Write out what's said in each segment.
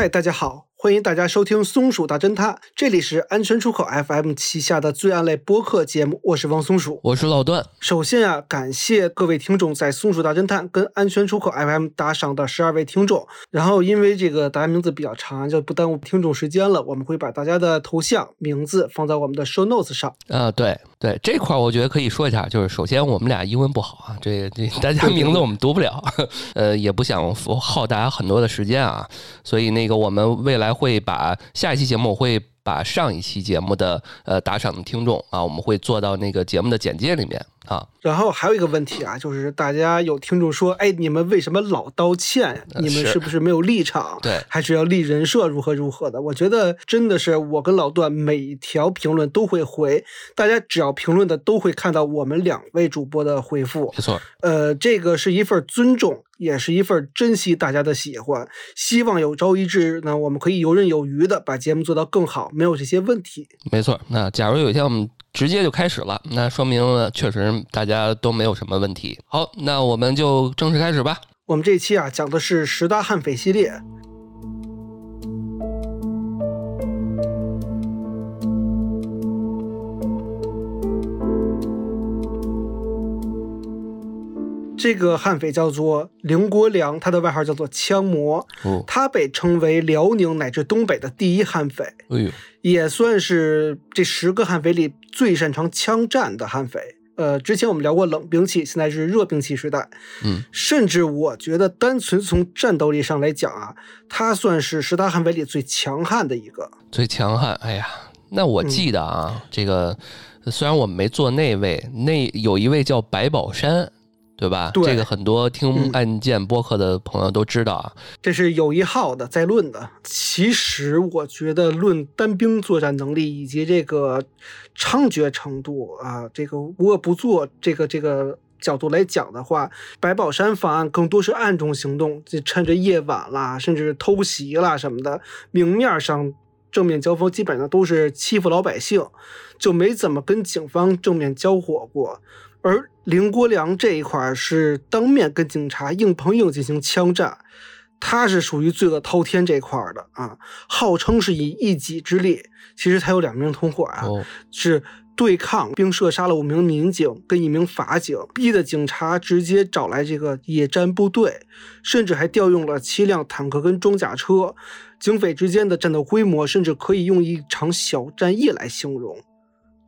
嗨，大家好，欢迎大家收听《松鼠大侦探》，这里是安全出口 FM 旗下的罪案类播客节目，我是王松鼠。我是老段。首先啊，感谢各位听众在《松鼠大侦探》跟安全出口 FM 打赏的十二位听众。然后因为这个大家名字比较长，就不耽误听众时间了，我们会把大家的头像、名字放在我们的 show notes 上。啊，对对，这块儿我觉得可以说一下，就是首先我们俩英文不好啊，这这大家 名字我们读不了，呃，也不想耗大家很多的时间啊，所以那个我们未来会把下一期节目我会把上一期节目的呃打赏的听众啊，我们会做到那个节目的简介里面。啊。然后还有一个问题啊，就是大家有听众说，哎，你们为什么老道歉？你们是是不是没有立场？对还是要立人设，如何如何的？我觉得真的是我跟老段每条评论都会回，大家只要评论的都会看到我们两位主播的回复。没错，呃，这个是一份尊重，也是一份珍惜大家的喜欢。希望有朝一日呢，我们可以游刃有余的把节目做到更好，没有这些问题。没错。那假如有一天我们直接就开始了，那说明了确实大家都没有什么问题。好，那我们就正式开始吧。我们这期啊讲的是十大悍匪系列。这个悍匪叫做凌国良，他的外号叫做枪魔，哦，他被称为辽宁乃至东北的第一悍匪，哎呦，也算是这十个悍匪里最擅长枪战的悍匪。呃，之前我们聊过冷兵器，现在是热兵器时代。嗯，甚至我觉得单纯从战斗力上来讲啊，他算是十大悍匪里最强悍的一个。最强悍，哎呀，那我记得啊，这个虽然我们没做那位，那有一位叫白宝山，对吧？对这个很多听嗯案件播客的朋友都知道啊。这是有一号的在论的。其实我觉得论单兵作战能力以及这个猖獗程度啊，这个无恶不作这个这个角度来讲的话，白宝山方案更多是暗中行动，就趁着夜晚啦，甚至偷袭啦什么的，明面上。正面交锋基本上都是欺负老百姓，就没怎么跟警方正面交火过。而林国良这一块是当面跟警察硬碰硬进行枪战，他是属于罪恶滔天这块的啊，号称是以一己之力，其实他有两名同伙啊，哦，是对抗并射杀了五名民警跟一名法警，逼得警察直接找来这个野战部队，甚至还调用了七辆坦克跟装甲车。警匪之间的战斗规模，甚至可以用一场小战役来形容。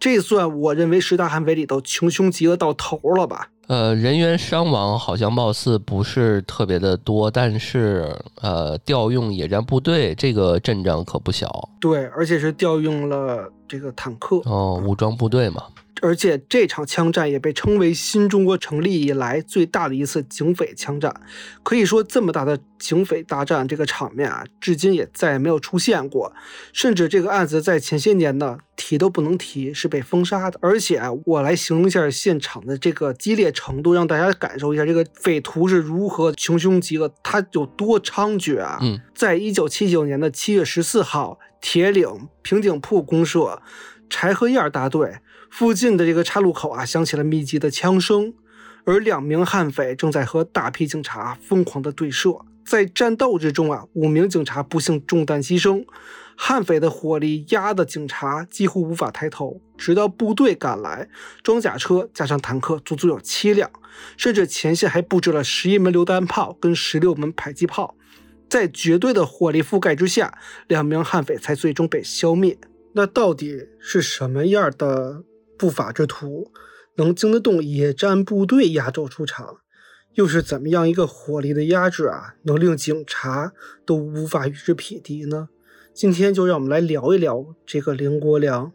这算我认为十大悍匪里头穷凶极恶到头了吧？呃，人员伤亡好像貌似不是特别的多，但是呃，调用野战部队这个阵仗可不小对，而且是调用了这个坦克。哦，武装部队嘛。而且这场枪战也被称为新中国成立以来最大的一次警匪枪战。可以说，这么大的警匪大战这个场面啊，至今也再也没有出现过。甚至这个案子在前些年呢，提都不能提，是被封杀的。而且啊，我来形容一下现场的这个激烈程度，让大家感受一下这个匪徒是如何穷凶极恶，他有多猖獗啊！嗯，在一九七九年的七月十四号，铁岭平井铺公社柴禾燕大队。附近的这个岔路口啊，响起了密集的枪声，而两名悍匪正在和大批警察疯狂的对射。在战斗之中啊，五名警察不幸中弹牺牲，悍匪的火力压得警察几乎无法抬头。直到部队赶来，装甲车加上坦克足足有七辆，甚至前线还布置了十一门榴弹炮跟十六门迫击炮。在绝对的火力覆盖之下，两名悍匪才最终被消灭。那到底是什么样的？不法之徒能经得动野战部队压轴出场，又是怎么样一个火力的压制啊，能令警察都无法与之匹敌呢？今天就让我们来聊一聊这个林国良。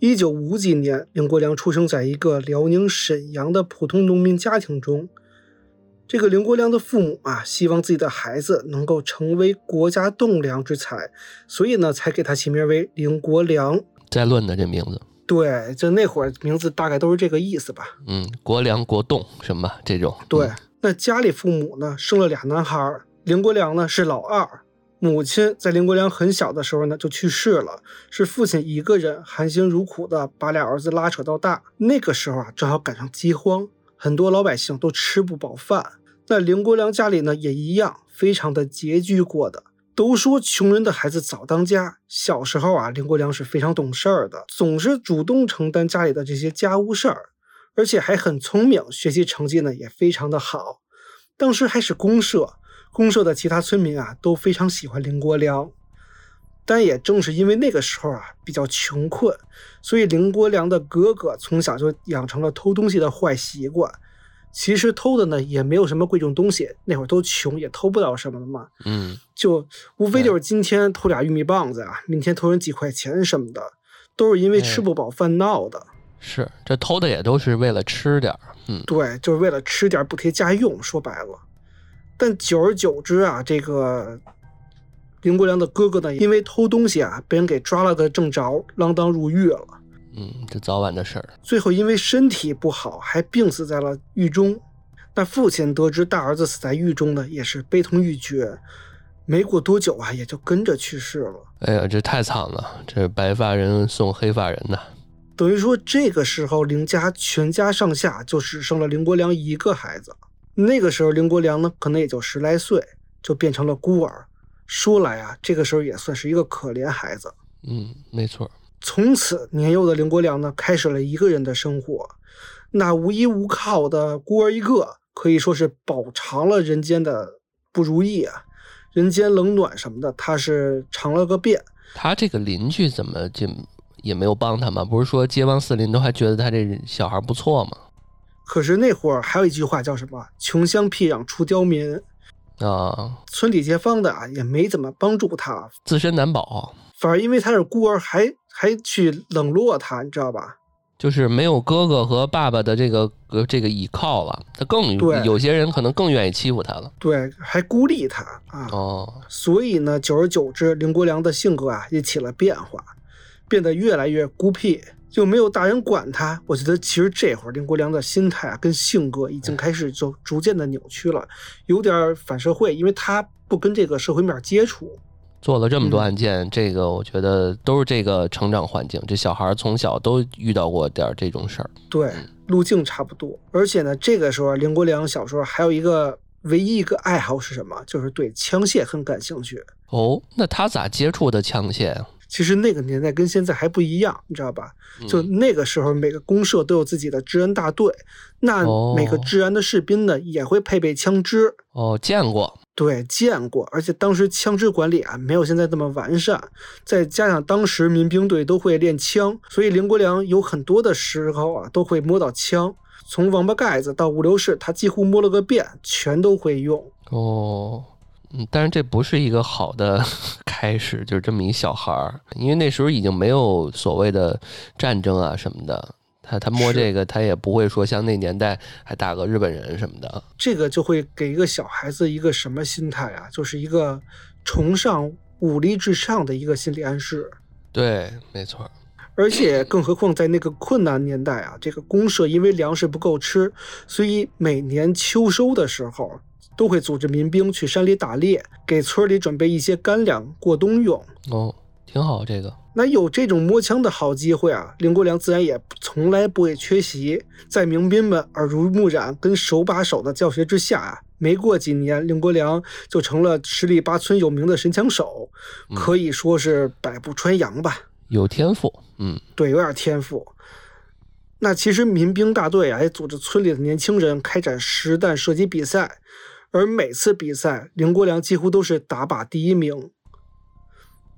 一九五几年，林国良出生在一个辽宁沈阳的普通农民家庭中。这个林国良的父母啊，希望自己的孩子能够成为国家栋梁之才，所以呢，才给他起名为林国良。在论的这名字，对，就那会儿名字大概都是这个意思吧。嗯，国良、国栋什么这种。对嗯，那家里父母呢，生了俩男孩儿，凌国良呢是老二。母亲在林国良很小的时候呢就去世了，是父亲一个人含辛茹苦的把俩儿子拉扯到大。那个时候啊，正好赶上饥荒，很多老百姓都吃不饱饭。那林国良家里呢也一样，非常的拮据过的。都说穷人的孩子早当家，小时候啊，林国良是非常懂事儿的，总是主动承担家里的这些家务事儿，而且还很聪明，学习成绩呢也非常的好。当时还是公社，公社的其他村民啊都非常喜欢林国良。但也正是因为那个时候啊比较穷困，所以林国良的哥哥从小就养成了偷东西的坏习惯。其实偷的呢也没有什么贵重东西，那会儿都穷，也偷不了什么的嘛。嗯，就无非就是今天偷俩玉米棒子啊，明天偷人几块钱什么的，都是因为吃不饱饭闹的。是，这偷的也都是为了吃点儿。嗯，对，就是为了吃点补贴家用。说白了，但久而久之啊，这个林国良的哥哥呢，因为偷东西啊，被人给抓了个正着，锒铛入狱了。嗯，这早晚的事儿。最后因为身体不好，还病死在了狱中。那父亲得知大儿子死在狱中呢，也是悲痛欲绝。没过多久啊，也就跟着去世了。哎呀，这太惨了！这白发人送黑发人呐。等于说，这个时候林家全家上下就只剩了林国良一个孩子。那个时候，林国良呢，可能也就十来岁，就变成了孤儿。说来啊，这个时候也算是一个可怜孩子。嗯，没错。从此，年幼的林国良呢，开始了一个人的生活。那无依无靠的孤儿一个，可以说是饱尝了人间的不如意啊，人间冷暖什么的，他是尝了个遍。他这个邻居怎么就也没有帮他吗？不是说街坊四邻都还觉得他这小孩不错吗？可是那会儿还有一句话叫什么？“穷乡僻壤出刁民”啊，村里街坊的啊也没怎么帮助他，自身难保。反而因为他是孤儿，还还去冷落他，你知道吧？就是没有哥哥和爸爸的这个呃这个依靠了，他更有些人可能更愿意欺负他了。对，还孤立他啊。哦。所以呢，久而久之，林国良的性格啊也起了变化，变得越来越孤僻，就没有大人管他。我觉得其实这会儿林国良的心态啊跟性格已经开始就逐渐的扭曲了，有点反社会，因为他不跟这个社会面接触。做了这么多案件，这个我觉得都是这个成长环境，这小孩从小都遇到过点这种事儿。对，路径差不多。而且呢，这个时候林国良小时候还有一个唯一一个爱好是什么？就是对枪械很感兴趣。哦，那他咋接触的枪械啊？其实那个年代跟现在还不一样，你知道吧？就那个时候，每个公社都有自己的治安大队，那每个治安的士兵呢也会配备枪支。哦，见过。对，见过，而且当时枪支管理啊没有现在这么完善，再加上当时民兵队都会练枪，所以林国良有很多的时候啊都会摸到枪，从王八盖子到五六式，他几乎摸了个遍，全都会用。哦，嗯，但是这不是一个好的 开始，就是这么一小孩儿，因为那时候已经没有所谓的战争啊什么的。他他摸这个，他也不会说像那年代还打个日本人什么的。这个就会给一个小孩子一个什么心态啊？就是一个崇尚武力至上的一个心理暗示。对，没错。而且更何况在那个困难年代啊，这个公社因为粮食不够吃，所以每年秋收的时候都会组织民兵去山里打猎，给村里准备一些干粮过冬用。哦，挺好这个。那有这种摸枪的好机会啊，林国良自然也从来不会缺席。在民兵们耳濡目染跟手把手的教学之下啊，没过几年，林国良就成了十里八村有名的神枪手，可以说是百步穿杨吧。有天赋，嗯，对，有点天赋。那其实民兵大队啊，也组织村里的年轻人开展实弹射击比赛，而每次比赛，林国良几乎都是打靶第一名。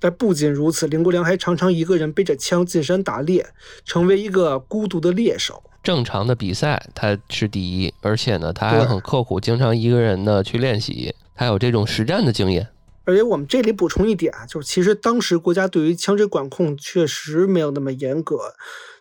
但不仅如此，林国良还常常一个人背着枪进山打猎，成为一个孤独的猎手。正常的比赛他是第一，而且呢，他还很刻苦，经常一个人呢去练习，他有这种实战的经验。而且我们这里补充一点啊，就是其实当时国家对于枪支管控确实没有那么严格。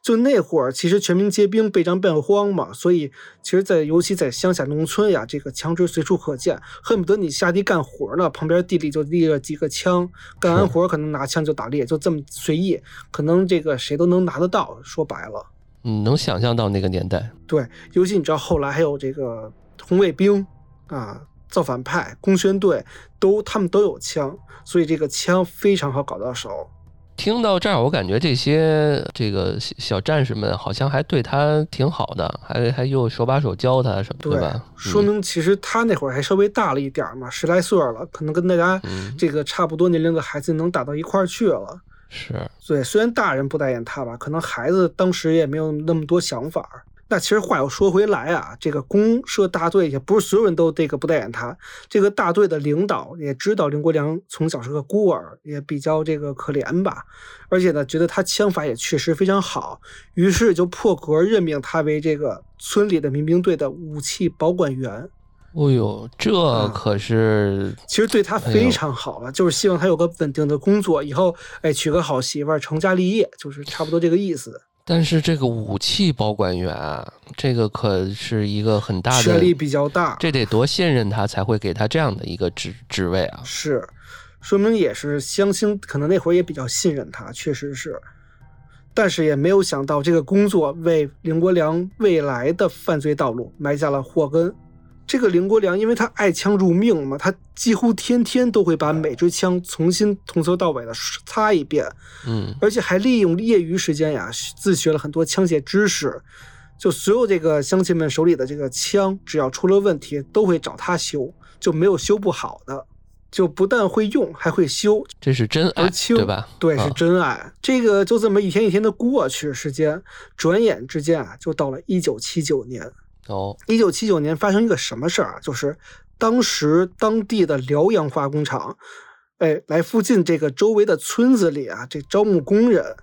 就那会儿，其实全民皆兵，备战备荒嘛，所以其实，在尤其在乡下农村呀，这个枪支随处可见，恨不得你下地干活呢，旁边地里就立了几个枪，干完活可能拿枪就打猎，就这么随意，可能这个谁都能拿得到。说白了，嗯，能想象到那个年代。对，尤其你知道后来还有这个红卫兵啊、造反派、工宣队，都他们都有枪，所以这个枪非常好搞到手。听到这儿，我感觉这些这个小小战士们好像还对他挺好的，还还又手把手教他什么，对吧？说明其实他那会儿还稍微大了一点儿嘛，十来岁了，可能跟大家嗯，这个差不多年龄的孩子能打到一块儿去了。是，对，虽然大人不待见他吧，可能孩子当时也没有那么多想法儿。那其实话又说回来啊，这个公社大队也不是所有人都这个不待见他。这个大队的领导也知道林国良从小是个孤儿，也比较这个可怜吧，而且呢，觉得他枪法也确实非常好，于是就破格任命他为这个村里的民兵队的武器保管员。哦呦，这啊可是其实对他非常好了，就是希望他有个稳定的工作，以后哎娶个好媳妇儿，成家立业，就是差不多这个意思。但是这个武器保管员啊，这个可是一个很大的权力比较大，这得多信任他才会给他这样的一个职职位啊！是，说明也是乡亲，可能那会儿也比较信任他，确实是。但是也没有想到，这个工作为林国良未来的犯罪道路埋下了祸根。这个林国良，因为他爱枪如命嘛，他几乎天天都会把每支枪重新从头到尾的擦一遍，嗯，而且还利用业余时间呀，自学了很多枪械知识。就所有这个乡亲们手里的这个枪，只要出了问题，都会找他修，就没有修不好的。就不但会用，还会修，这是真爱对吧？对，啊是真爱。这个就这么一天一天的过去，时间转眼之间啊，就到了一九七九年。哦，一九七九年发生一个什么事儿啊？就是当时当地的辽阳化工厂，哎，来附近这个周围的村子里啊，这招募工人。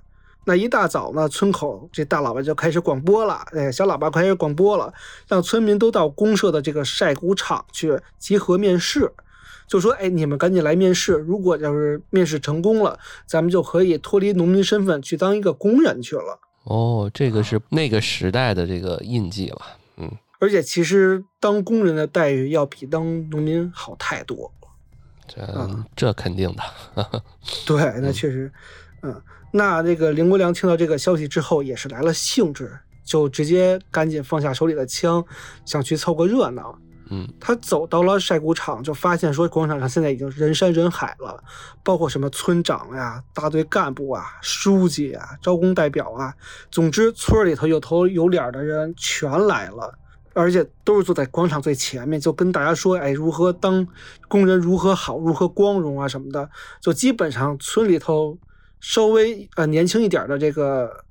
那一大早呢，村口这大喇叭就开始广播了，哎，小喇叭开始广播了，让村民都到公社的这个晒谷场去集合面试。就说，哎，你们赶紧来面试。如果要是面试成功了，咱们就可以脱离农民身份，去当一个工人去了。哦，这个是那个时代的这个印记了。嗯，而且其实当工人的待遇要比当农民好太多。这嗯这肯定的。对，那确实，嗯，那这个林国良听到这个消息之后，也是来了兴致，就直接赶紧放下手里的枪，想去凑个热闹。嗯，他走到了晒谷场，就发现说广场上现在已经人山人海了，包括什么村长呀、大队干部啊、书记啊、招工代表啊，总之村里头有头有脸的人全来了。而且都是坐在广场最前面，就跟大家说，哎，如何当工人，如何好，如何光荣啊什么的。就基本上村里头稍微呃年轻一点的这个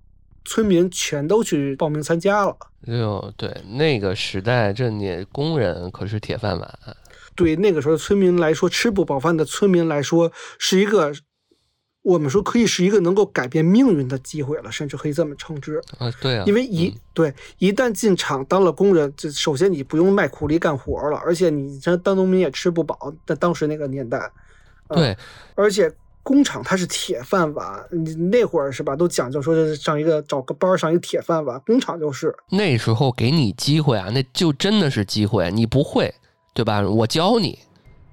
村民全都去报名参加了。哟对那个时代，这你工人可是铁饭碗。对那个时候村民来说，吃不饱饭的村民来说，是一个我们说可以是一个能够改变命运的机会了，甚至可以这么称之。啊，对啊，因为一、嗯对一旦进厂当了工人，这首先你不用卖苦力干活了，而且你这当农民也吃不饱。在当时那个年代，啊对，而且工厂它是铁饭碗，你那会儿是吧，都讲究说是上一个找个班上一个铁饭碗，工厂就是。那时候给你机会啊，那就真的是机会。你不会，对吧？我教你，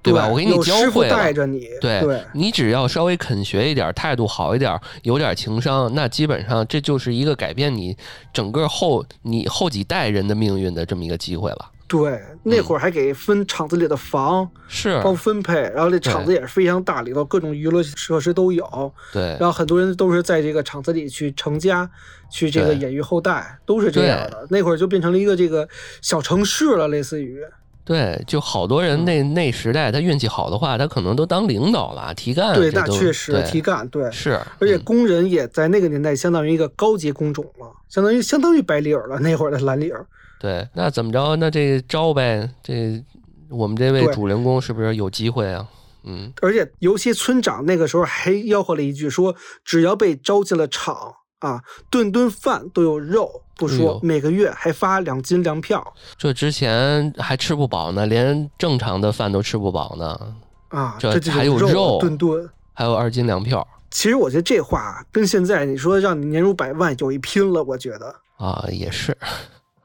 对吧？我给你教会了。带着你，对对你只要稍微肯学一点，态度好一点，有点情商，那基本上这就是一个改变你整个后你后几代人的命运的这么一个机会了。对，那会儿还给分厂子里的房，是，包分配，然后这厂子也是非常大，里头各种娱乐设施都有，对然后很多人都是在这个厂子里去成家，去这个对养育后代，都是这样的。那会儿就变成了一个这个小城市了，类似于。对，就好多嗯人那那时代他运气好的话，他可能都当领导了、提干。对，那确实提干，对。是，而且嗯工人也在那个年代相当于一个高级工种了，相当于相当于白领了，那会儿的蓝领。对，那怎么着？那这招呗，这我们这位主人公是不是有机会啊？嗯，而且尤其村长那个时候还吆喝了一句说，只要被招进了厂啊，顿顿饭都有肉，不说哎，每个月还发两斤粮票这之前还吃不饱呢，连正常的饭都吃不饱呢，啊，这这还有肉顿顿。还有二斤粮票其实我觉得这话跟现在你说让你年入百万有一拼了，我觉得啊，也是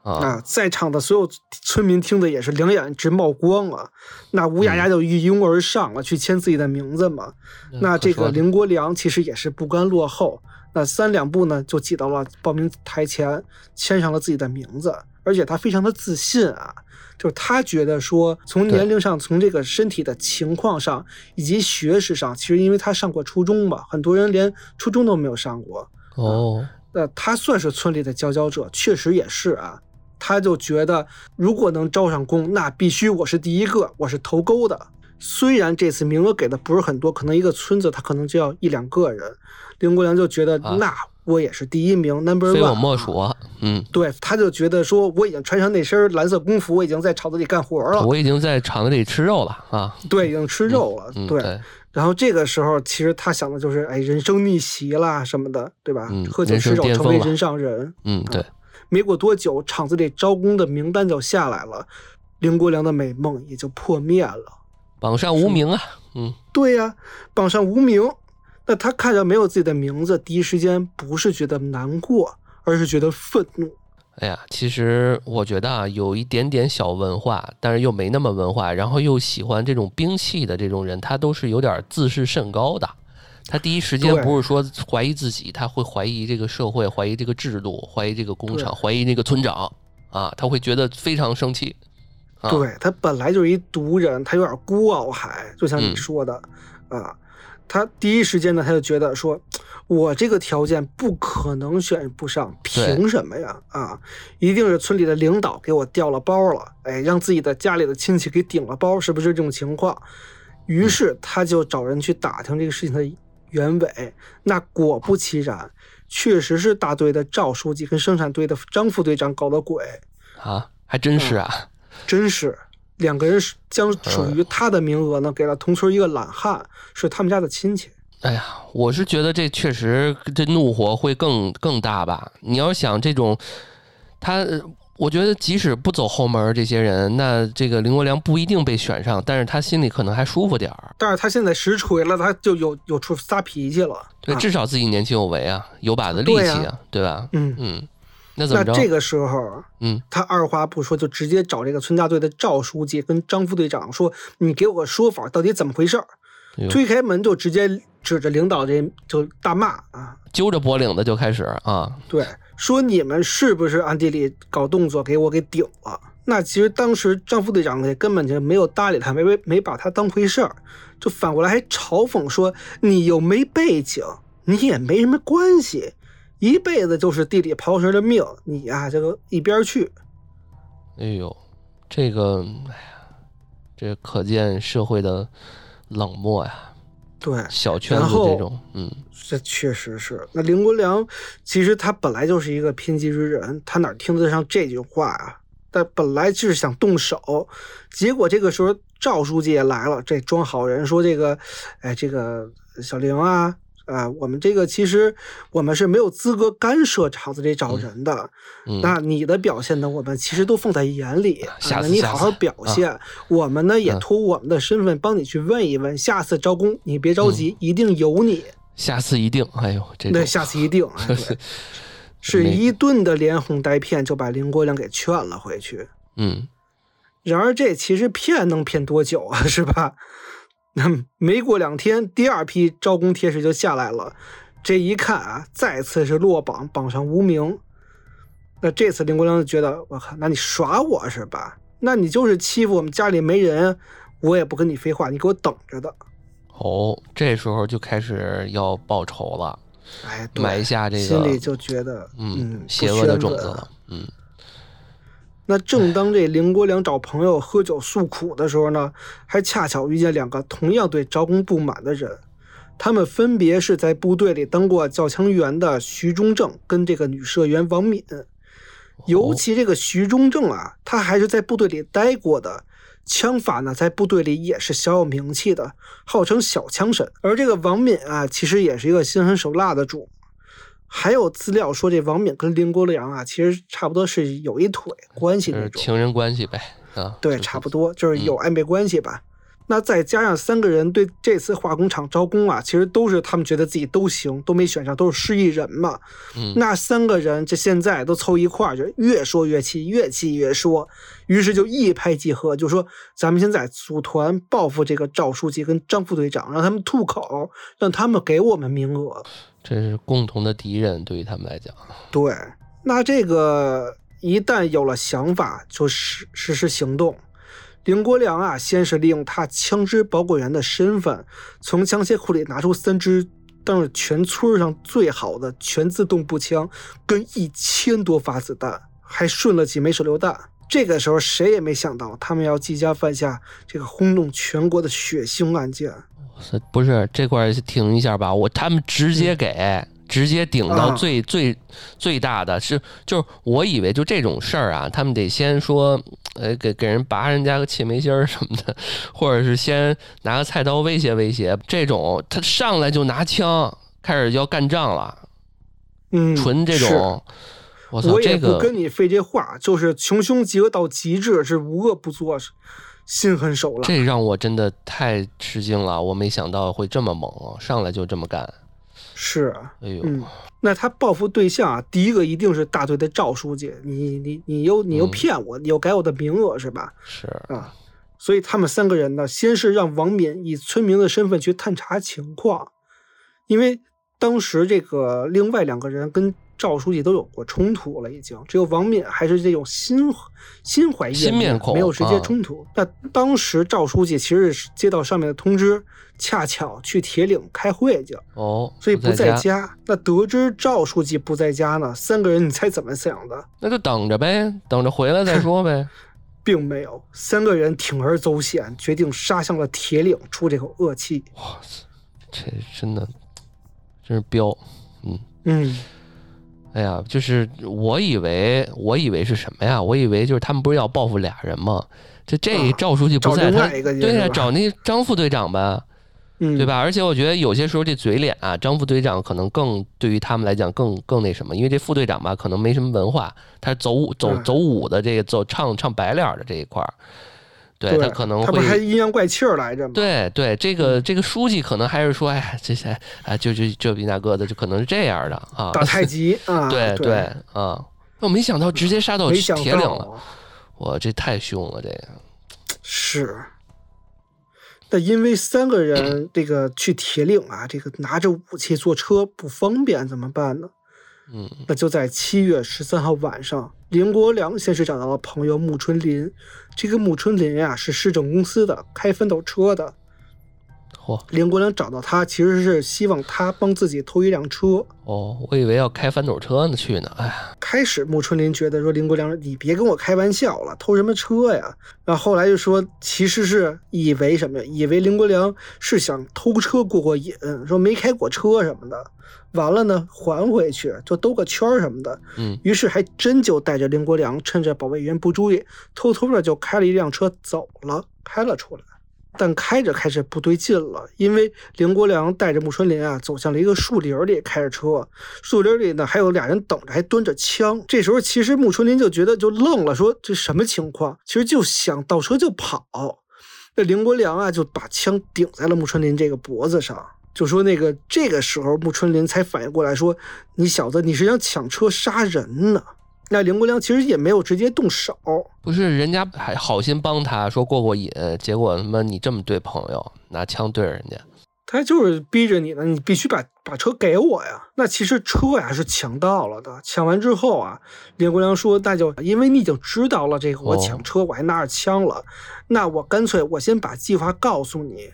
啊，啊，在场的所有村民听的也是两眼直冒光啊，那乌压嗯压就一拥而上了，去签自己的名字嘛。那这个林国良其实也是不甘落后，那三两步呢就挤到了报名台前，签上了自己的名字，而且他非常的自信啊，就是他觉得说，从年龄上，从这个身体的情况上，以及学识上，其实因为他上过初中嘛，很多人连初中都没有上过。哦，那他算是村里的佼佼者，确实也是啊。他就觉得，如果能招上工，那必须我是第一个，我是头钩的。虽然这次名额给的不是很多，可能一个村子他可能就要一两个人，林国良就觉得那我也是第一名，number one，非我莫属。嗯，对，他就觉得说我已经穿上那身蓝色工服，我已经在厂子里干活了，我已经在厂子里吃肉了啊。对，已经吃肉了。对。然后这个时候，其实他想的就是，哎，人生逆袭啦什么的，对吧？喝酒吃肉成为人上人。嗯，对。没过多久，厂子里招工的名单就下来了，林国良的美梦也就破灭了。榜上无名啊！嗯，对呀，榜上无名。那他看着没有自己的名字，第一时间不是觉得难过，而是觉得愤怒。哎呀，其实我觉得啊，有一点点小文化，但是又没那么文化，然后又喜欢这种兵器的这种人，他都是有点自视甚高的。他第一时间不是说怀疑自己，他会怀疑这个社会，怀疑这个制度，怀疑这个工厂，怀疑那个村长啊，他会觉得非常生气。对他本来就是一毒人，他有点孤傲，还就像你说的啊，他第一时间呢，他就觉得说，我这个条件不可能选不上，凭什么呀？啊，一定是村里的领导给我调了包了，哎，让自己的家里的亲戚给顶了包，是不是这种情况？于是他就找人去打听这个事情的原委，那果不其然，确实是大队的赵书记跟生产队的张副队长搞的鬼啊，还真是啊。真是两个人将属于他的名额呢，给了同村一个懒汉，是他们家的亲戚。哎呀，我是觉得这确实这怒火会更更大吧。你要想这种，他我觉得即使不走后门，这些人那这个林国良不一定被选上，但是他心里可能还舒服点儿。但是他现在实锤了，他就有有出撒脾气了。对，至少自己年轻有为啊，有把子力气啊，对吧？嗯嗯。那这个时候，嗯，他二话不说就直接找这个村大队的赵书记跟张副队长说：“你给我个说法，到底怎么回事？”推开门就直接指着领导这就大骂啊，揪着脖领子就开始啊，对，说你们是不是暗地里搞动作给我给顶了？那其实当时张副队长也根本就没有搭理他，没没没把他当回事儿，就反过来还嘲讽说：“你又没背景，你也没什么关系。”一辈子就是地里刨食的命，你呀，这个一边去。哎呦，这个，哎呀，这可见社会的冷漠呀。对，小圈子这种，嗯，这确实是。那林国良其实他本来就是一个偏激之人，他哪听得上这句话啊？但本来就是想动手，结果这个时候赵书记也来了，这装好人说这个，哎，这个小玲啊。啊，我们这个其实我们是没有资格干涉厂子里找人的。那你的表现呢？我们其实都放在眼里。下次你好好表现，我们呢也托我们的身份帮你去问一问。下次招工你别着急，一定有你。下次一定。哎呦，这对，下次一定。是一顿的连哄带骗就把林国良给劝了回去。嗯。然而这其实骗能骗多久啊？是吧？那没过两天，第二批招工贴士就下来了。这一看啊，再次是落榜，榜上无名。那这次林国良就觉得，我靠，那你耍我是吧？那你就是欺负我们家里没人，我也不跟你废话，你给我等着的。哦，这时候就开始要报仇了，哎，埋下这个心里就觉得，嗯，邪恶的种子了，嗯。那正当这林国良找朋友喝酒诉苦的时候呢，还恰巧遇见两个同样对招工不满的人，他们分别是在部队里当过教枪员的徐忠正跟这个女社员王敏。尤其这个徐忠正啊，他还是在部队里待过的，枪法呢在部队里也是小有名气的，号称小枪神。而这个王敏啊，其实也是一个心狠手辣的主。还有资料说，这王敏跟林国良啊，其实差不多是有一腿关系那种情人关系呗，啊，对，差不多就是有暧昧关系吧。那再加上三个人对这次化工厂招工啊，其实都是他们觉得自己都行，都没选上，都是失意人嘛。嗯，那三个人这现在都凑一块儿，就越说越气，越气越说，于是就一拍即合，就说咱们现在组团报复这个赵书记跟张副队长，让他们吐口，让他们给我们名额。这是共同的敌人，对于他们来讲。对，那这个一旦有了想法，就实实施行动。林国良啊，先是利用他枪支保管员的身份，从枪械库里拿出三支当时全村上最好的全自动步枪，跟一千多发子弹，还顺了几枚手榴弹。这个时候，谁也没想到他们要即将犯下这个轰动全国的血腥案件。不是这块停一下吧？我他们直接给。直接顶到最最最大的是，就是我以为就这种事儿啊，他们得先说，呃，给给人拔人家个气眉心儿什么的，或者是先拿个菜刀威胁威胁。这种他上来就拿枪开始要干仗了，嗯，纯这种，我操，这个不跟你费这话，就是穷凶极恶到极致，是无恶不作，心狠手辣。这让我真的太吃惊了，我没想到会这么猛，上来就这么干。是啊，哎呦，嗯，那他报复对象啊，第一个一定是大队的赵书记，你你你又你又骗我，你又改我的名额是吧？是啊，所以他们三个人呢，先是让王敏以村民的身份去探查情况，因为当时这个另外两个人跟。赵书记都有过冲突了，已经只有王敏还是这种心心怀新面孔，没有直接冲突。那当时赵书记其实是接到上面的通知，恰巧去铁岭开会去哦，所以不在家。那得知赵书记不在家呢，三个人你猜怎么想的？那就等着呗，等着回来再说呗。并没有，三个人铤而走险，决定杀向了铁岭，出这口恶气。哇塞，这真的真是彪，嗯嗯。哎呀，就是我以为，我以为是什么呀？我以为就是他们不是要报复俩人吗？这这赵书记不在，他对呀，找那张副队长呗，对吧？而且我觉得有些时候这嘴脸啊，张副队长可能更对于他们来讲更更那什么，因为这副队长吧，可能没什么文化，他是走舞走走舞的，这个走唱唱白脸的这一块儿。对他可能会，他不还阴阳怪气儿来着吗？对对，这个这个书记可能还是说，哎，这些啊，就就这逼那个的，就可能是这样的啊。打太极 啊，对对啊，我没想到直接杀到铁岭了，我这太凶了，这个是。那因为三个人 这个去铁岭啊，这个拿着武器坐车不方便，怎么办呢？嗯，那就在七月十三号晚上，林国良先是找到了朋友穆春林。这个穆春林呀，是市政公司的，开翻斗车的。嚯！林国良找到他，其实是希望他帮自己偷一辆车。哦，我以为要开翻斗车呢去呢。哎，开始穆春林觉得说林国良，你别跟我开玩笑了，偷什么车呀？然后后来就说，其实是以为什么呀？以为林国良是想偷车过过瘾，说没开过车什么的。完了呢，还回去就兜个圈儿什么的。嗯，于是还真就带着林国良，趁着保卫员不注意，偷偷的就开了一辆车走了，开了出来。但开着开着不对劲了，因为林国良带着穆春林啊，走向了一个树林里，开着车，树林里呢还有俩人等着，还端着枪。这时候其实穆春林就觉得就愣了，说这什么情况？其实就想倒车就跑。那林国良啊就把枪顶在了穆春林这个脖子上。就说那个这个时候，穆春林才反应过来，说：“你小子，你是想抢车杀人呢？”那林国良其实也没有直接动手，不是人家还好心帮他说过过瘾，结果他妈你这么对朋友，拿枪对着人家，他就是逼着你呢，你必须把把车给我呀。那其实车呀是抢到了的，抢完之后啊，林国良说：“那就因为你已经知道了这个我抢车，我还拿着枪了，那我干脆我先把计划告诉你。”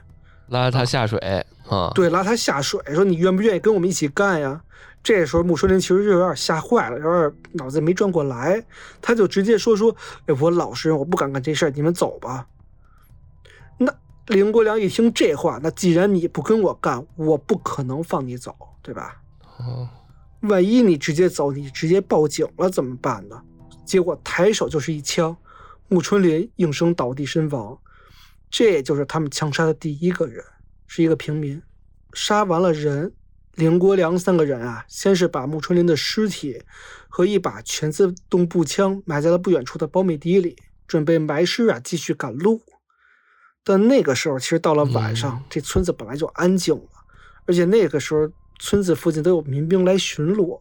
拉他下水啊！对，拉他下水，说你愿不愿意跟我们一起干呀？这时候穆春林其实就有点吓坏了，有点脑子没转过来，他就直接说说：“哎，我老实人，我不敢干这事儿，你们走吧。”那林国良一听这话，那既然你不跟我干，我不可能放你走，对吧？哦，万一你直接走，你直接报警了怎么办呢？结果抬手就是一枪，穆春林应声倒地身亡。这也就是他们枪杀的第一个人，是一个平民。杀完了人，林国良三个人啊，先是把穆春林的尸体和一把全自动步枪埋在了不远处的苞米地里，准备埋尸啊，继续赶路。但那个时候，其实到了晚上，这村子本来就安静了，而且那个时候村子附近都有民兵来巡逻，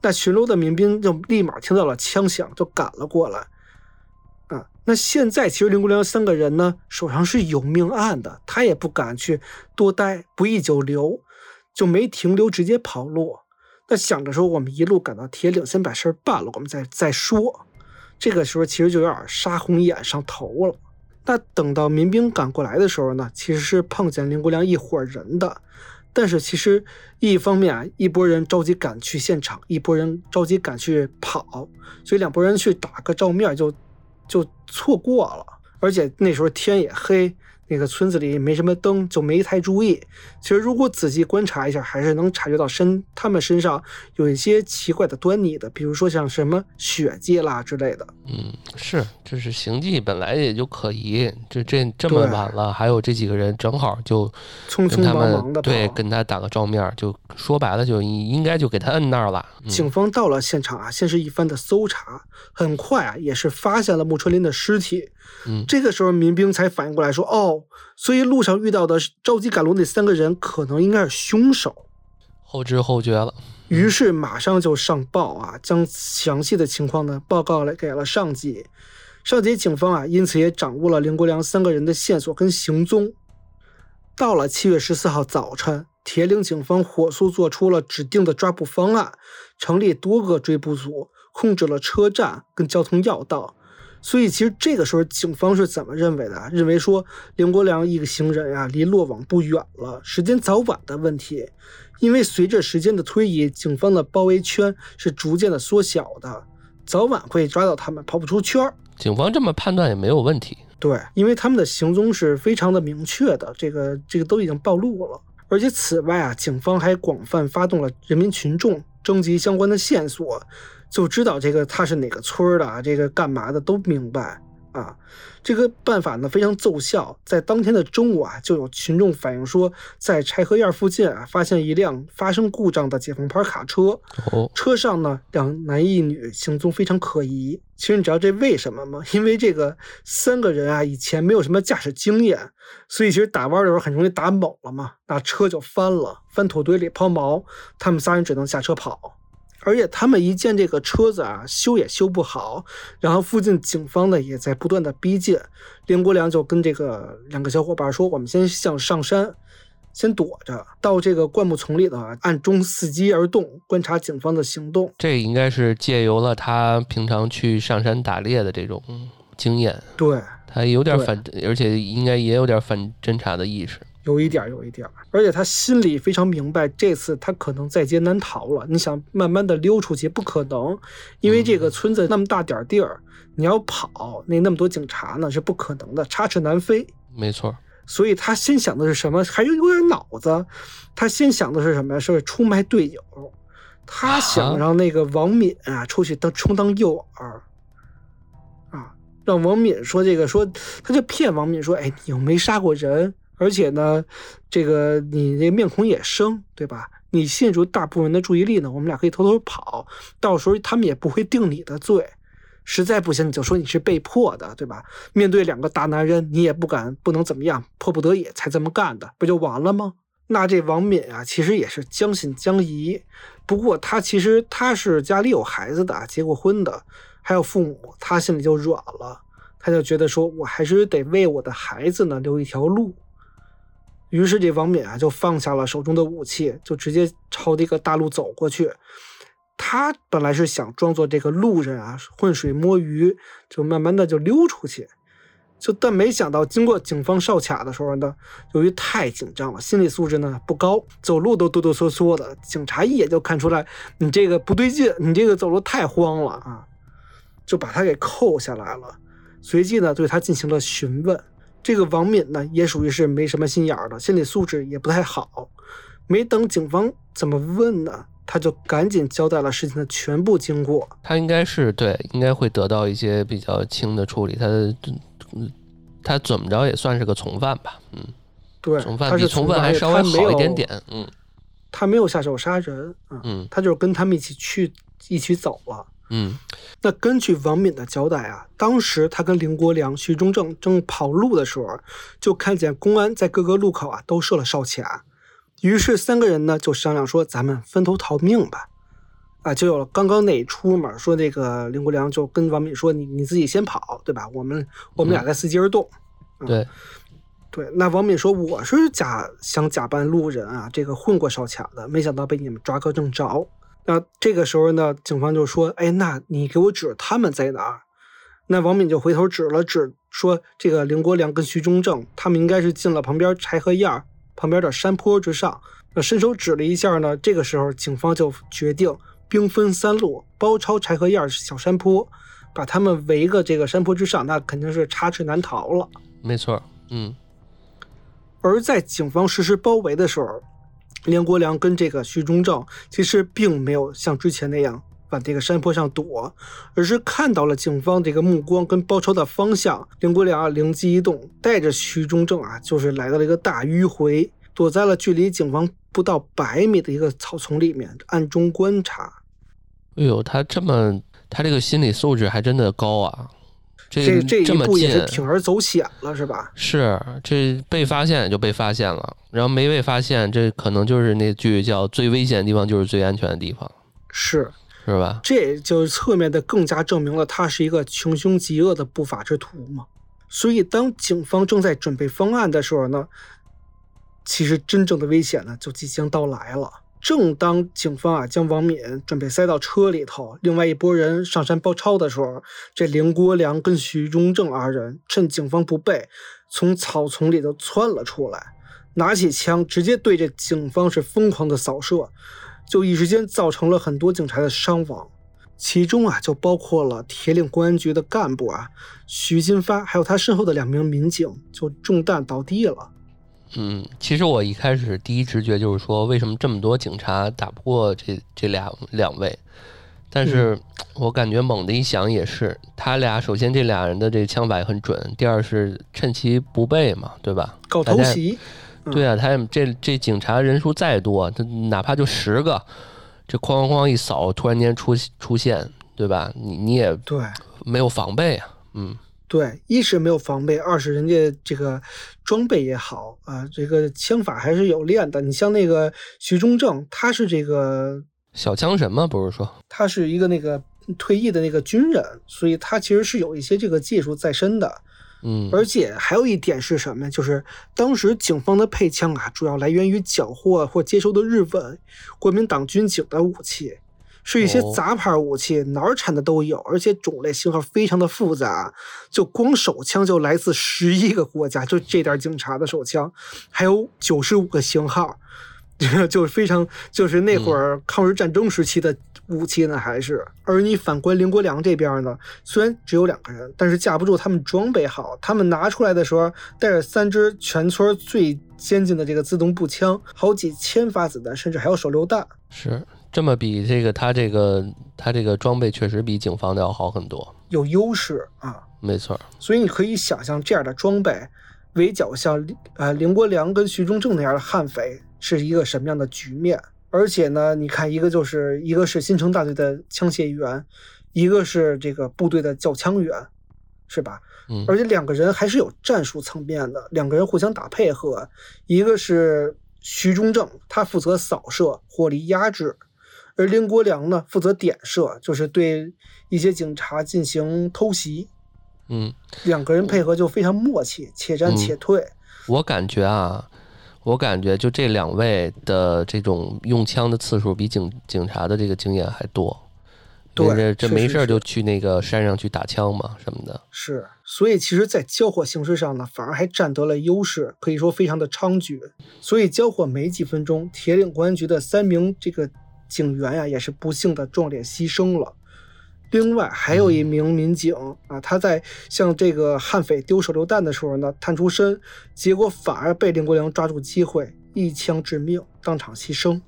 那巡逻的民兵就立马听到了枪响，就赶了过来。啊那现在其实林国良三个人呢手上是有命案的，他也不敢去多待，不宜久留，就没停留，直接跑路。那想着说，我们一路赶到铁岭，先把事儿办了，我们再再说。这个时候其实就有点杀红眼上头了。那等到民兵赶过来的时候呢，其实是碰见林国良一伙人的。但是其实一方面啊，一拨人着急赶去现场，一拨人着急赶去跑，所以两拨人去打个照面就就错过了。而且那时候天也黑。那个村子里没什么灯，就没太注意。其实如果仔细观察一下，还是能察觉到身他们身上有一些奇怪的端倪的，比如说像什么血迹啦之类的。嗯，是，就是行迹本来也就可疑，这这这么晚了，还有这几个人正好就匆匆忙忙的对跟他打个照面，就说白了就应该就给他摁那儿了。警方到了现场啊，先是一番的搜查，很快啊也是发现了穆春林的尸体。嗯，这个时候民兵才反应过来，说：“哦，所以路上遇到的着急赶路那三个人，可能应该是凶手。”后知后觉了，于是马上就上报啊，将详细的情况呢报告了给了上级。上级警方啊，因此也掌握了林国良三个人的线索跟行踪。到了七月十四号早晨，铁岭警方火速做出了指定的抓捕方案，成立多个追捕组，控制了车站跟交通要道。所以，其实这个时候警方是怎么认为的？认为说林国良一个行人啊，离落网不远了，时间早晚的问题。因为随着时间的推移，警方的包围圈是逐渐的缩小的，早晚会抓到他们，跑不出圈儿。警方这么判断也没有问题。对，因为他们的行踪是非常的明确的，这个这个都已经暴露了。而且此外啊，警方还广泛发动了人民群众征集相关的线索。就知道这个他是哪个村的啊，这个干嘛的都明白啊。这个办法呢非常奏效，在当天的中午啊，就有群众反映说，在柴河堰附近啊，发现一辆发生故障的解放牌卡车，车上呢两男一女行踪非常可疑。其实你知道这为什么吗？因为这个三个人啊以前没有什么驾驶经验，所以其实打弯的时候很容易打猛了嘛，那车就翻了，翻土堆里抛锚，他们仨人只能下车跑。而且他们一见这个车子啊，修也修不好，然后附近警方呢也在不断的逼近，林国良就跟这个两个小伙伴说：“我们先向上山，先躲着，到这个灌木丛里头暗中伺机而动，观察警方的行动。”这应该是借由了他平常去上山打猎的这种经验，对他有点反，而且应该也有点反侦查的意识。有一点，有一点，而且他心里非常明白，这次他可能在劫难逃了。你想慢慢的溜出去，不可能，因为这个村子那么大点地儿，你要跑，那那么多警察呢，是不可能的，插翅难飞。没错，所以他先想的是什么？还有有点脑子，他先想的是什么呀？是出卖队友，他想让那个王敏啊出去当充当诱饵，啊，让王敏说这个，说他就骗王敏说，哎，你又没杀过人。而且呢，这个你这面孔也生，对吧？你吸引住大部分人的注意力呢，我们俩可以偷偷跑，到时候他们也不会定你的罪。实在不行，你就说你是被迫的，对吧？面对两个大男人，你也不敢不能怎么样，迫不得已才这么干的，不就完了吗？那这王敏啊，其实也是将信将疑。不过他其实他是家里有孩子的，结过婚的，还有父母，他心里就软了，他就觉得说我还是得为我的孩子呢留一条路。于是这王敏啊就放下了手中的武器，就直接朝这个大路走过去。他本来是想装作这个路人啊，浑水摸鱼，就慢慢的就溜出去。就但没想到，经过警方哨卡的时候呢，由于太紧张了，心理素质呢不高，走路都哆哆嗦嗦的。警察一眼就看出来你这个不对劲，你这个走路太慌了啊，就把他给扣下来了。随即呢，对他进行了询问。这个王敏呢，也属于是没什么心眼儿的，心理素质也不太好。没等警方怎么问呢，他就赶紧交代了事情的全部经过。他应该是对，应该会得到一些比较轻的处理。他，他怎么着也算是个从犯吧？嗯，对，从犯比从犯还稍微好一点点。嗯，他没有下手杀人。嗯，他就是跟他们一起去，一起走了。嗯，那根据王敏的交代啊，当时他跟林国良、徐中正正跑路的时候，就看见公安在各个路口啊都设了哨卡，于是三个人呢就商量说：“咱们分头逃命吧。”啊，就有了刚刚那一出嘛。说那个林国良就跟王敏说：“你你自己先跑，对吧？我们我们俩再伺机而动。”对，对。那王敏说：“我是假想假扮路人啊，这个混过哨卡的，没想到被你们抓个正着。”那这个时候呢，警方就说：“哎，那你给我指他们在哪儿？”那王敏就回头指了指，说：“这个林国良跟徐中正，他们应该是进了旁边柴禾堰旁边的山坡之上。”那伸手指了一下呢，这个时候警方就决定兵分三路，包抄柴禾堰小山坡，把他们围个这个山坡之上，那肯定是插翅难逃了。没错，嗯。而在警方实施包围的时候，连国良跟这个徐中正其实并没有像之前那样往这个山坡上躲，而是看到了警方这个目光跟包抄的方向。连国良啊灵机一动，带着徐中正啊，就是来到了一个大迂回，躲在了距离警方不到百米的一个草丛里面，暗中观察。哎呦，他这么，他这个心理素质还真的高啊！这这一步也是铤而走险了，是吧？是，这被发现就被发现了，然后没被发现，这可能就是那句叫“最危险的地方就是最安全的地方”，是是吧？这也就侧面的更加证明了他是一个穷凶极恶的不法之徒嘛。所以，当警方正在准备方案的时候呢，其实真正的危险呢就即将到来了。正当警方啊将王敏准备塞到车里头，另外一拨人上山包抄的时候，这林国良跟徐忠正二人趁警方不备，从草丛里头窜了出来，拿起枪直接对着警方是疯狂的扫射，就一时间造成了很多警察的伤亡，其中啊就包括了铁岭公安局的干部啊徐金发，还有他身后的两名民警就中弹倒地了。嗯，其实我一开始第一直觉就是说，为什么这么多警察打不过这这俩两位？但是我感觉猛的一想也是，他俩首先这俩人的这枪法也很准，第二是趁其不备嘛，对吧？搞偷袭。对啊，他这这警察人数再多，他哪怕就十个，这哐哐哐一扫，突然间出出现，对吧？你你也对没有防备啊，嗯。对，一是没有防备，二是人家这个装备也好啊，这个枪法还是有练的。你像那个徐中正，他是这个小枪神吗？不是说他是一个那个退役的那个军人，所以他其实是有一些这个技术在身的。嗯，而且还有一点是什么？就是当时警方的配枪啊，主要来源于缴获或接收的日本国民党军警的武器。是一些杂牌武器，哪儿产的都有，而且种类型号非常的复杂。就光手枪就来自十一个国家，就这点警察的手枪，还有九十五个型号，就非常就是那会儿抗日战争时期的武器呢，还是。而你反观林国良这边呢，虽然只有两个人，但是架不住他们装备好，他们拿出来的时候带着三支全村最先进的这个自动步枪，好几千发子弹，甚至还有手榴弹。是。这么比这个，他这个他这个装备确实比警方的要好很多，有优势啊，没错。所以你可以想象这样的装备围剿像呃林国良跟徐中正那样的悍匪是一个什么样的局面。而且呢，你看一个就是一个是新城大队的枪械员，一个是这个部队的教枪员，是吧？嗯。而且两个人还是有战术层面的，两个人互相打配合。一个是徐中正，他负责扫射、火力压制。而林国良呢，负责点射，就是对一些警察进行偷袭。嗯，两个人配合就非常默契，且战且退。我感觉啊，我感觉就这两位的这种用枪的次数比警警察的这个经验还多。对，这这没事就去那个山上去打枪嘛，什么的。是，所以其实，在交火形式上呢，反而还占得了优势，可以说非常的猖獗。所以交火没几分钟，铁岭公安局的三名这个。警员呀，也是不幸的壮烈牺牲了。另外还有一名民警啊，他在向这个悍匪丢手榴弹的时候呢，探出身，结果反而被林国良抓住机会，一枪致命，当场牺牲。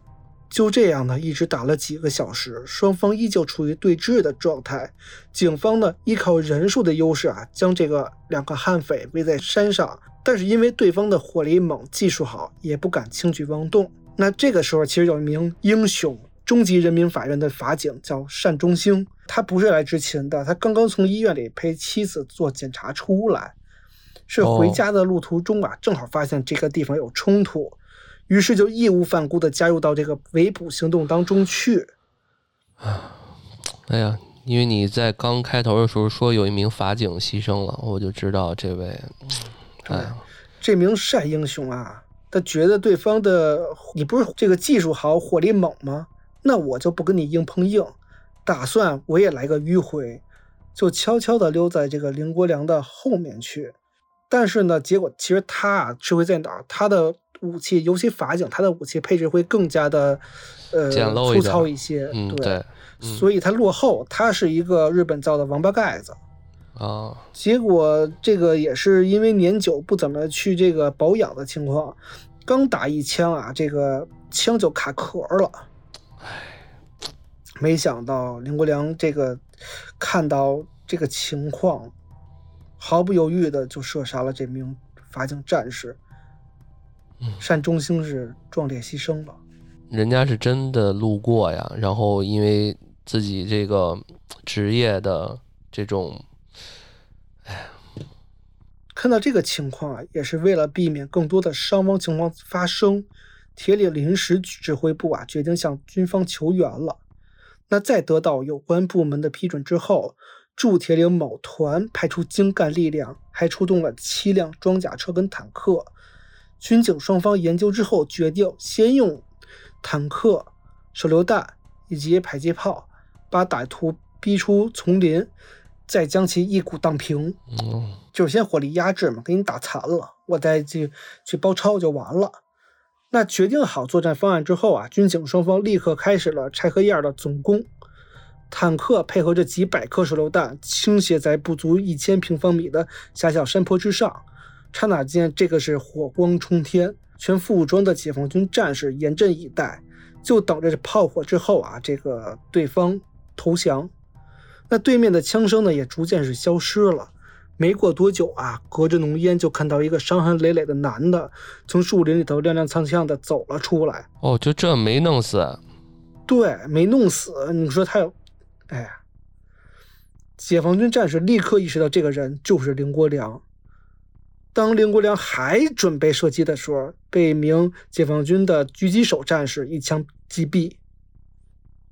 就这样呢，一直打了几个小时，双方依旧处于对峙的状态。警方呢，依靠人数的优势啊，将这个两个悍匪围在山上，但是因为对方的火力猛、技术好，也不敢轻举妄动。那这个时候，其实有一名英雄。中级人民法院的法警叫单中兴，他不是来执勤的，他刚刚从医院里陪妻子做检查出来，是回家的路途中啊，正好发现这个地方有冲突，于是就义无反顾地加入到这个围捕行动当中去。啊，哎呀，因为你在刚开头的时候说有一名法警牺牲了，我就知道这位，哎，这名单英雄啊，他觉得对方的你不是这个技术好，火力猛吗？那我就不跟你硬碰硬，打算我也来个迂回，就悄悄地溜在这个林国良的后面去。但是呢，结果其实他啊，吃亏在哪儿？他的武器，尤其法警，他的武器配置会更加的呃粗糙一些。嗯，对，所以他落后。他是一个日本造的王八盖子啊。结果这个也是因为年久不怎么去这个保养的情况，刚打一枪啊，这个枪就卡壳了。唉，没想到林国良这个看到这个情况。毫不犹豫的就射杀了这名法警战士，单中兴是壮烈牺牲了。人家是真的路过呀，然后因为自己这个职业的这种，哎呀，看到这个情况啊，也是为了避免更多的伤亡情况发生，铁岭临时指挥部啊决定向军方求援了。那在得到有关部门的批准之后。驻铁岭某团派出精干力量，还出动了七辆装甲车跟坦克。军警双方研究之后，决定先用坦克、手榴弹以及迫击炮把歹徒逼出丛林，再将其一鼓荡平。嗯，就先火力压制嘛，给你打残了，我再去去包抄就完了。那决定好作战方案之后啊，军警双方立刻开始了柴河沿的总攻。坦克配合着几百颗手榴弹，倾泻在不足一千平方米的狭小山坡之上。刹那间，这个是火光冲天，全副武装的解放军战士严阵以待，就等着这炮火之后啊，这个对方投降。那对面的枪声呢，也逐渐是消失了。没过多久啊，隔着浓烟就看到一个伤痕累累的男的从树林里头踉踉跄跄的走了出来。哦，就这没弄死？对，没弄死。你说他有？哎呀！解放军战士立刻意识到这个人就是林国良。当林国良还准备射击的时候，被一名解放军的狙击手战士一枪击毙。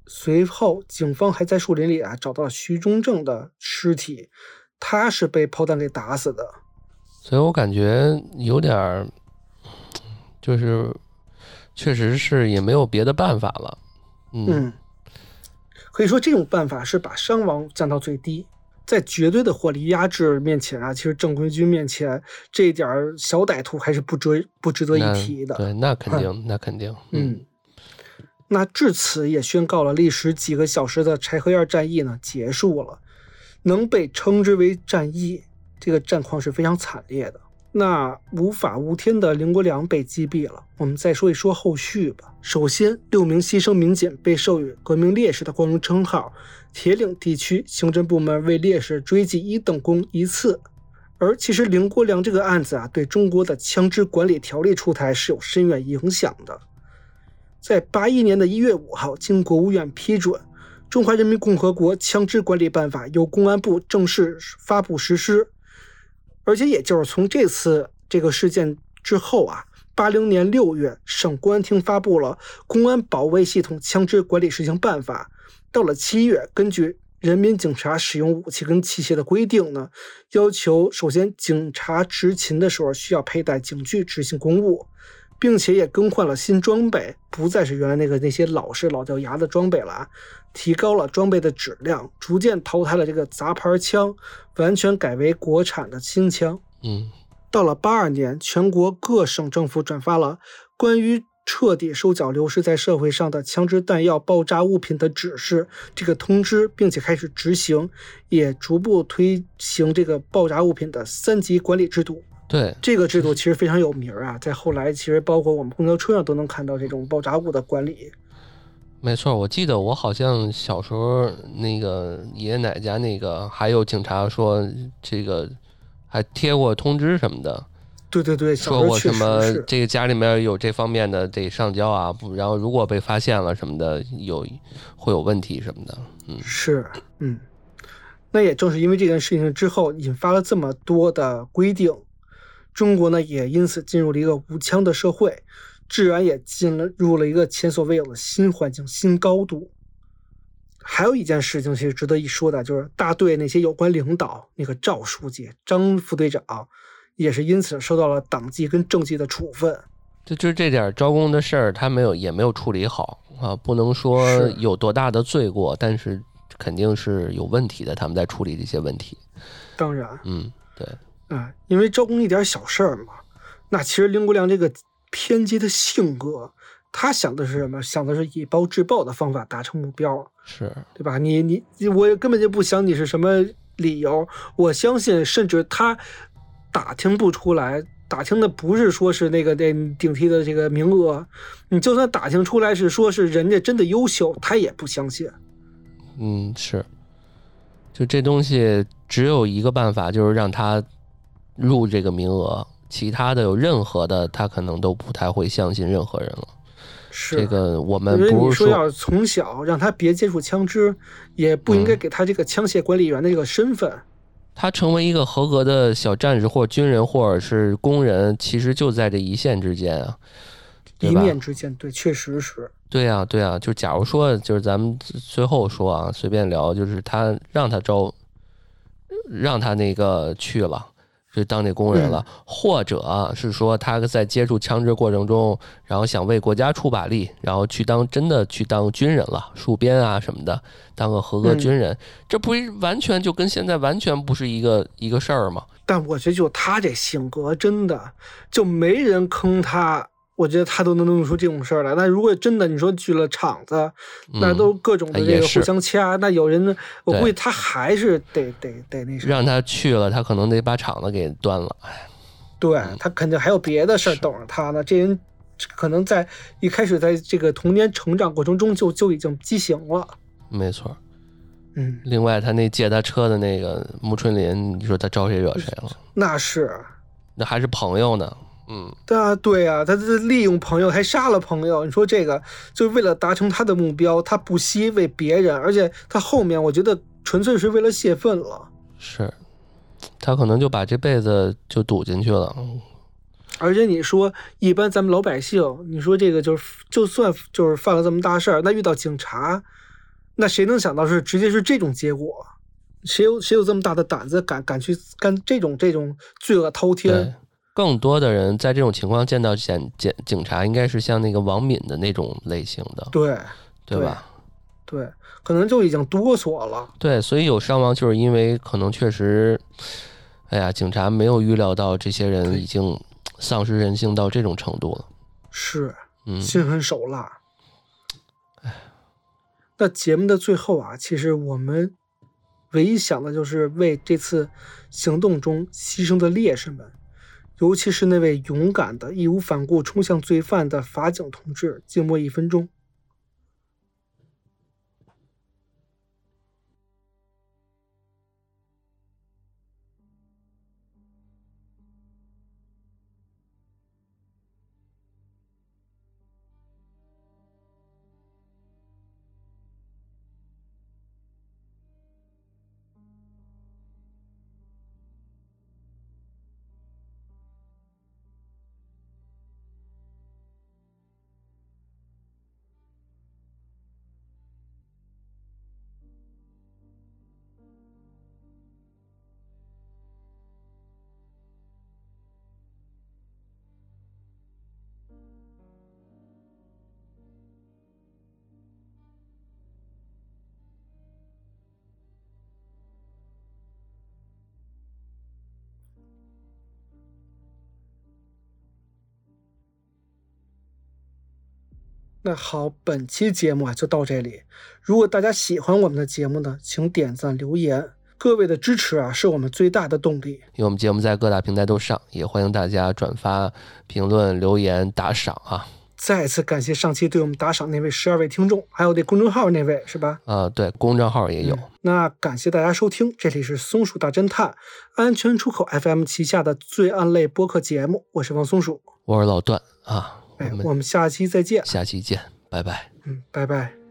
随后，警方还在树林里啊找到了徐中正的尸体，他是被炮弹给打死的。所以我感觉有点儿，就是确实是也没有别的办法了。嗯。可以说，这种办法是把伤亡降到最低，在绝对的火力压制面前啊，其实正规军面前这一点小歹徒还是不值不值得一提的。对，那肯定，那肯定。嗯，那至此也宣告了历时几个小时的柴河沿战役呢结束了，能被称之为战役，这个战况是非常惨烈的。那无法无天的林国良被击毙了。我们再说一说后续吧。首先，六名牺牲民警被授予革命烈士的光荣称号。铁岭地区刑侦部门为烈士追记一等功一次。而其实林国良这个案子啊，对中国的枪支管理条例出台是有深远影响的。在八一年的一月五号，经国务院批准，《中华人民共和国枪支管理办法》由公安部正式发布实施。而且，也就是从这次这个事件之后啊，八零年六月，省公安厅发布了《公安保卫系统枪支管理实行办法》。到了七月，根据人民警察使用武器跟器械的规定呢，要求首先警察执勤的时候需要佩戴警具执行公务，并且也更换了新装备，不再是原来那个那些老式老掉牙的装备了。提高了装备的质量，逐渐淘汰了这个杂牌枪，完全改为国产的新枪。嗯，到了八二年，全国各省政府转发了关于彻底收缴流失在社会上的枪支弹药爆炸物品的指示这个通知，并且开始执行，也逐步推行这个爆炸物品的三级管理制度。对，这个制度其实非常有名啊，在后来其实包括我们公交车上都能看到这种爆炸物的管理。没错，我记得我好像小时候那个爷爷奶奶家那个还有警察说这个还贴过通知什么的，对对对，说过什么这个家里面有这方面的得上交啊，不然后如果被发现了什么的有会有问题什么的，嗯，是，嗯，那也正是因为这件事情之后引发了这么多的规定，中国呢也因此进入了一个无枪的社会。治安也进了入了一个前所未有的新环境、新高度。还有一件事情其实值得一说的，就是大队那些有关领导，那个赵书记、张副队长，也是因此受到了党纪跟政纪的处分。就就这点招工的事儿，他没有也没有处理好啊，不能说有多大的罪过，但是肯定是有问题的。他们在处理这些问题，当然，嗯，对，啊，因为招工一点小事儿嘛，那其实林国良这个偏激的性格，他想的是什么？想的是以暴制暴的方法达成目标，是，对吧？你你我根本就不想你是什么理由，我相信，甚至他打听不出来，打听的不是说是那个那顶替的这个名额，你就算打听出来是说是人家真的优秀，他也不相信。嗯，是，就这东西只有一个办法，就是让他入这个名额，其他的有任何的，他可能都不太会相信任何人了。是这个我我们不是说，说要从小让他别接触枪支，也不应该嗯给他这个枪械管理员的这个身份。他成为一个合格的小战士或者军人或者是工人，其实就在这一线之间啊，一吧？面之间，对，确实是，对呀、对呀、就假如说，就是咱们最后说啊，随便聊，就是他让他招，让他那个去了，就当这工人了，或者啊是说他在接触枪支过程中，然后想为国家出把力，然后去当真的去当军人了，戍边啊什么的，当个合格嗯军人，这不是完全就跟现在完全不是一个一个事儿吗？但我觉得就他这性格，真的就没人坑他。我觉得他都能弄出这种事儿来。那如果真的你说去了场子，那嗯都各种的这个互相掐，那有人，我估计他还是得得得那什么。让他去了，他可能得把场子给端了。对他肯定还有别的事儿等着他呢。这人可能在一开始在这个童年成长过程中就就已经畸形了。没错。嗯，另外，他那借他车的那个穆春林，你说他招谁惹谁了？那是。那还是朋友呢。嗯，对啊，对啊，他这利用朋友还杀了朋友，你说这个就是为了达成他的目标，他不惜为别人，而且他后面我觉得纯粹是为了泄愤了。是，他可能就把这辈子就赌进去了。而且你说，一般咱们老百姓，你说这个就是，就算就是犯了这么大事儿，那遇到警察，那谁能想到是直接是这种结果？谁有谁有这么大的胆子敢敢去干这种这种罪恶滔天对？，更多的人在这种情况见到检检警察，应该是像那个王敏的那种类型的，对对吧？对，可能就已经哆嗦了。对，所以有伤亡，就是因为可能确实，哎呀，警察没有预料到这些人已经丧失人性到这种程度了。是，嗯，心狠手辣。哎那节目的最后啊，其实我们唯一想的就是为这次行动中牺牲的烈士们，尤其是那位勇敢的、义无反顾冲向罪犯的法警同志，静默一分钟。那好，本期节目啊就到这里。如果大家喜欢我们的节目呢，请点赞留言，各位的支持啊是我们最大的动力。因为我们节目在各大平台都上，也欢迎大家转发、评论、留言、打赏啊。再次感谢上期对我们打赏那位十二位听众，还有那公众号那位是吧？啊，对，公众号也有。那感谢大家收听，这里是松鼠大侦探安全出口 FM 旗下的罪案类播客节目，我是王松鼠。我是老段啊，我哎，我们下期再见。下期见，拜拜。嗯，拜拜。